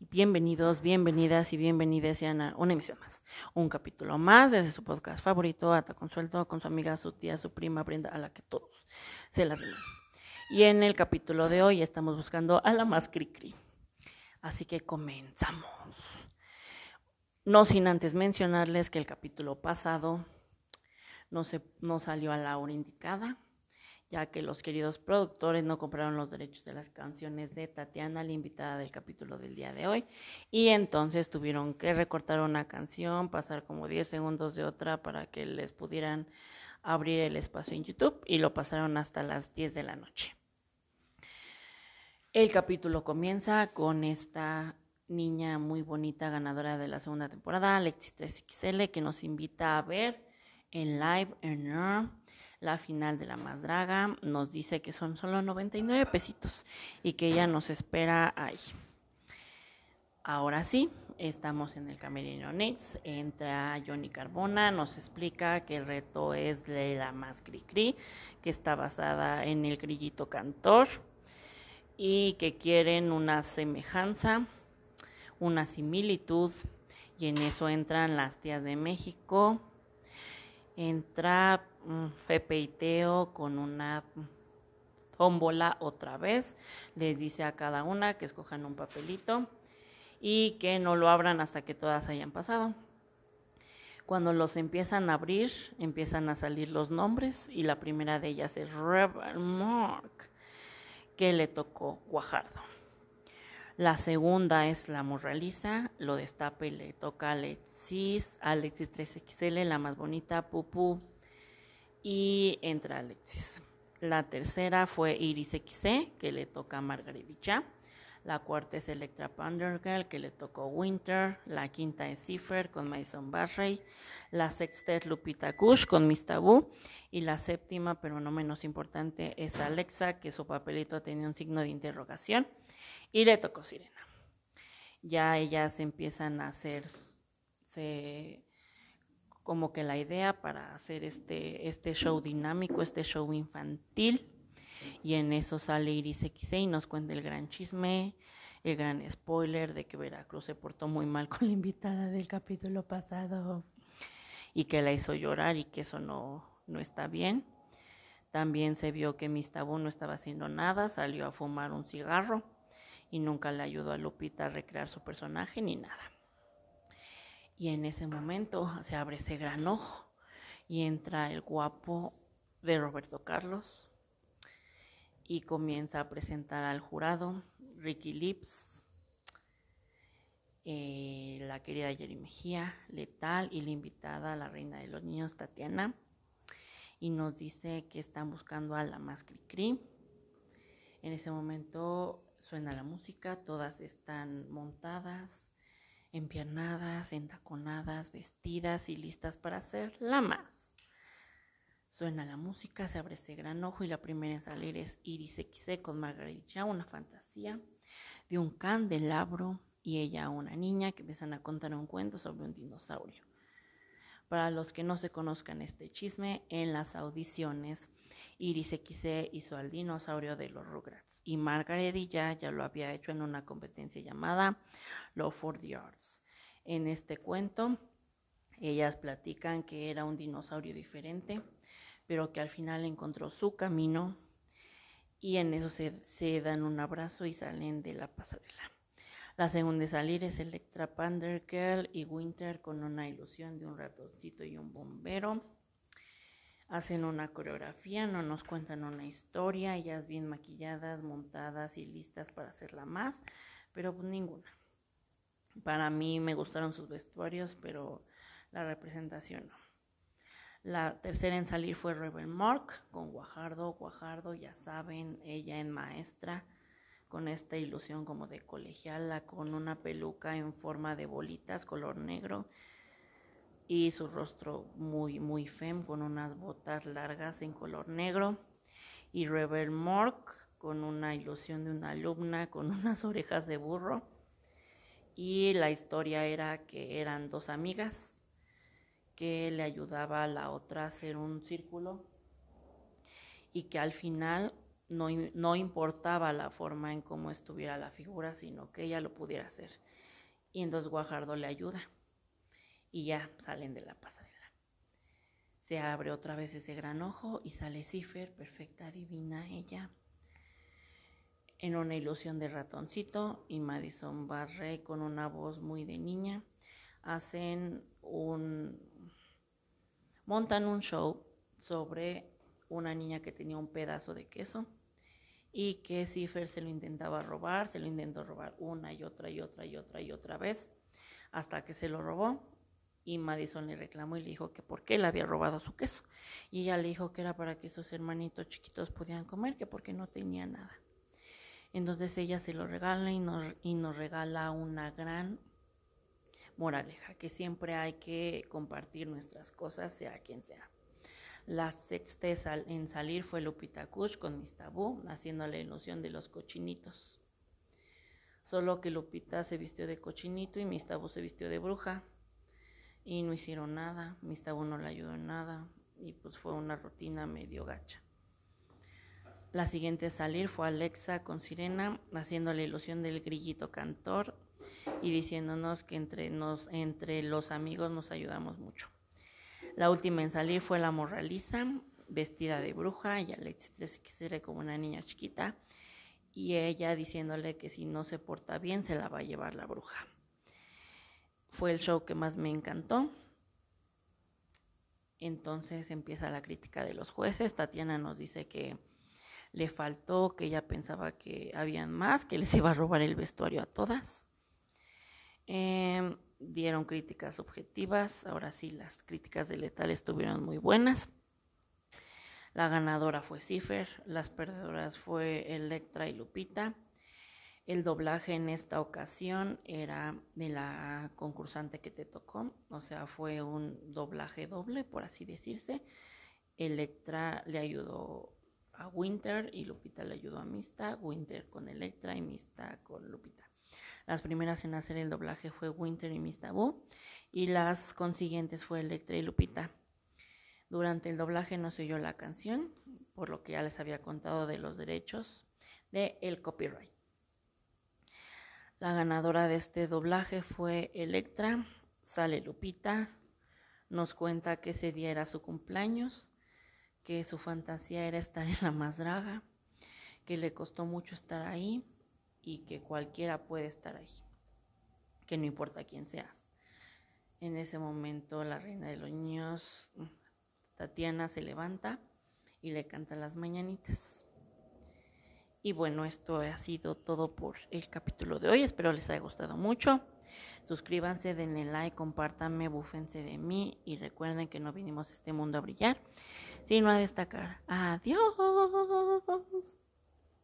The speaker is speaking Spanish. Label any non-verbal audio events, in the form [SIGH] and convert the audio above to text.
Bienvenidos, bienvenidas y bienvenidas sean a una emisión más, un capítulo más desde su podcast favorito, Ata Consuelto, con su amiga, su tía, su prima Brenda, a la que todos se la riman. Y en el capítulo de hoy estamos buscando a la más cri-cri. Así que comenzamos. No sin antes mencionarles que el capítulo pasado no, se, no salió a la hora indicada ya que los queridos productores no compraron los derechos de las canciones de Tatiana, la invitada del capítulo del día de hoy, y entonces tuvieron que recortar una canción, pasar como 10 segundos de otra para que les pudieran abrir el espacio en YouTube y lo pasaron hasta las 10 de la noche. El capítulo comienza con esta niña muy bonita, ganadora de la segunda temporada, Alexis 3XL, que nos invita a ver en live en la final de la más draga. Nos dice que son solo 99 pesitos y que ella nos espera ahí. Ahora sí, estamos en el Camerino Nets. Entra Johnny Carbona, nos explica que el reto es de la más cri cri, que está basada en el grillito cantor y que quieren una semejanza, una similitud. Y en eso entran las tías de México. Entra Pepe con una tómbola otra vez. Les dice a cada una que escojan un papelito y que no lo abran hasta que todas hayan pasado. Cuando los empiezan a abrir, empiezan a salir los nombres y la primera de ellas es Rebel Mark, que le tocó Guajardo. La segunda es la Morraliza, lo destapa y le toca Alexis, Alexis 3XL, la más bonita, Pupu y entra Alexis. La tercera fue Iris XC, que le toca a Margarita. La cuarta es Electra Pandergirl, que le tocó Winter. La quinta es Cipher con Mason Barrey. La sexta es Lupita Kush con Miss Tabú. Y la séptima, pero no menos importante, es Alexa, que su papelito tenía un signo de interrogación. Y le tocó Sirena. Ya ellas empiezan a hacer, se como que la idea para hacer este, este show dinámico, este show infantil. Y en eso sale Iris XC y nos cuenta el gran chisme, el gran spoiler de que Veracruz se portó muy mal con la invitada del capítulo pasado y que la hizo llorar y que eso no, no está bien. También se vio que Miss Tabú no estaba haciendo nada, salió a fumar un cigarro y nunca le ayudó a Lupita a recrear su personaje ni nada. Y en ese momento se abre ese gran ojo y entra el guapo de Roberto Carlos y comienza a presentar al jurado Ricky Lips, eh, la querida Jerry Mejía, Letal y la invitada, la reina de los niños, Tatiana, y nos dice que están buscando a la más cri, En ese momento suena la música, todas están montadas empiernadas, entaconadas, vestidas y listas para hacer la más. Suena la música, se abre ese gran ojo y la primera en salir es Iris XC con Margarita, una fantasía de un candelabro y ella una niña que empiezan a contar un cuento sobre un dinosaurio. Para los que no se conozcan este chisme, en las audiciones Iris XC hizo al dinosaurio de los Rugrats y Margarita ya lo había hecho en una competencia llamada Law for the Arts. En este cuento, ellas platican que era un dinosaurio diferente, pero que al final encontró su camino y en eso se, se dan un abrazo y salen de la pasarela. La segunda de salir es Electra Pandergirl y Winter con una ilusión de un ratoncito y un bombero hacen una coreografía, no nos cuentan una historia, ellas bien maquilladas, montadas y listas para hacerla más, pero pues ninguna. Para mí me gustaron sus vestuarios, pero la representación no. La tercera en salir fue Rebel Mark con Guajardo. Guajardo, ya saben, ella en maestra, con esta ilusión como de colegiala, con una peluca en forma de bolitas, color negro y su rostro muy, muy fem con unas botas largas en color negro y Rebel Mork con una ilusión de una alumna con [LAUGHS] unas orejas de burro. Y la historia era que eran dos amigas que le ayudaba a la otra a hacer un círculo y que al final no, no importaba la forma en cómo estuviera la figura, sino que ella lo pudiera hacer. Y entonces Guajardo le ayuda y ya salen de la pasarela. Se abre otra vez ese gran ojo y sale Cipher, perfecta, divina ella, en una ilusión de ratoncito y Madison Barre con una voz muy de niña. Hacen un... montan un show sobre una niña que tenía un pedazo de queso y que Cipher se lo intentaba robar, se lo intentó robar una y otra y otra y otra y otra vez hasta que se lo robó y Madison le reclamó y le dijo que por qué le había robado su queso. Y ella le dijo que era para que sus hermanitos chiquitos pudieran comer, que porque no tenía nada. Entonces ella se lo regala y nos, y nos regala una gran moraleja, que siempre hay que compartir nuestras cosas, sea quien sea. La sexta en salir fue Lupita Kush con Miss Tabú, haciendo la ilusión de los cochinitos. Solo que Lupita se vistió de cochinito y Miss Tabú se vistió de bruja y no hicieron nada, Miss Tabú no le ayudó en nada y pues fue una rutina medio gacha. La siguiente a salir fue Alexa con Sirena, haciendo la ilusión del grillito cantor y diciéndonos que entre, nos, entre los amigos nos ayudamos mucho. La última en salir fue la Morraliza, vestida de bruja, y Alexis se como una niña chiquita, y ella diciéndole que si no se porta bien se la va a llevar la bruja. Fue el show que más me encantó. Entonces empieza la crítica de los jueces. Tatiana nos dice que le faltó, que ella pensaba que habían más, que les iba a robar el vestuario a todas. Em, dieron críticas objetivas, ahora sí las críticas de Letal estuvieron muy buenas. La ganadora fue Cipher, las perdedoras fue Electra y Lupita. El doblaje en esta ocasión era de la concursante que te tocó, o sea, fue un doblaje doble, por así decirse. Electra le ayudó a Winter y Lupita le ayudó a Mista, Winter con Electra y Mista con Lupita. Las primeras en hacer el doblaje fue Winter y Mista Boo y las consiguientes fue Electra y Lupita. Durante el doblaje no se oyó la canción, por lo que ya les había contado de los derechos de el copyright. La ganadora de este doblaje fue Electra, sale Lupita, nos cuenta que ese día era su cumpleaños que su fantasía era estar en la más que le costó mucho estar ahí y que cualquiera puede estar ahí, que no importa quién seas. En ese momento la reina de los niños, Tatiana, se levanta y le canta las mañanitas. Y bueno, esto ha sido todo por el capítulo de hoy. Espero les haya gustado mucho. Suscríbanse, denle like, compártanme, búfense de mí y recuerden que no vinimos a este mundo a brillar, sino a destacar. Adiós.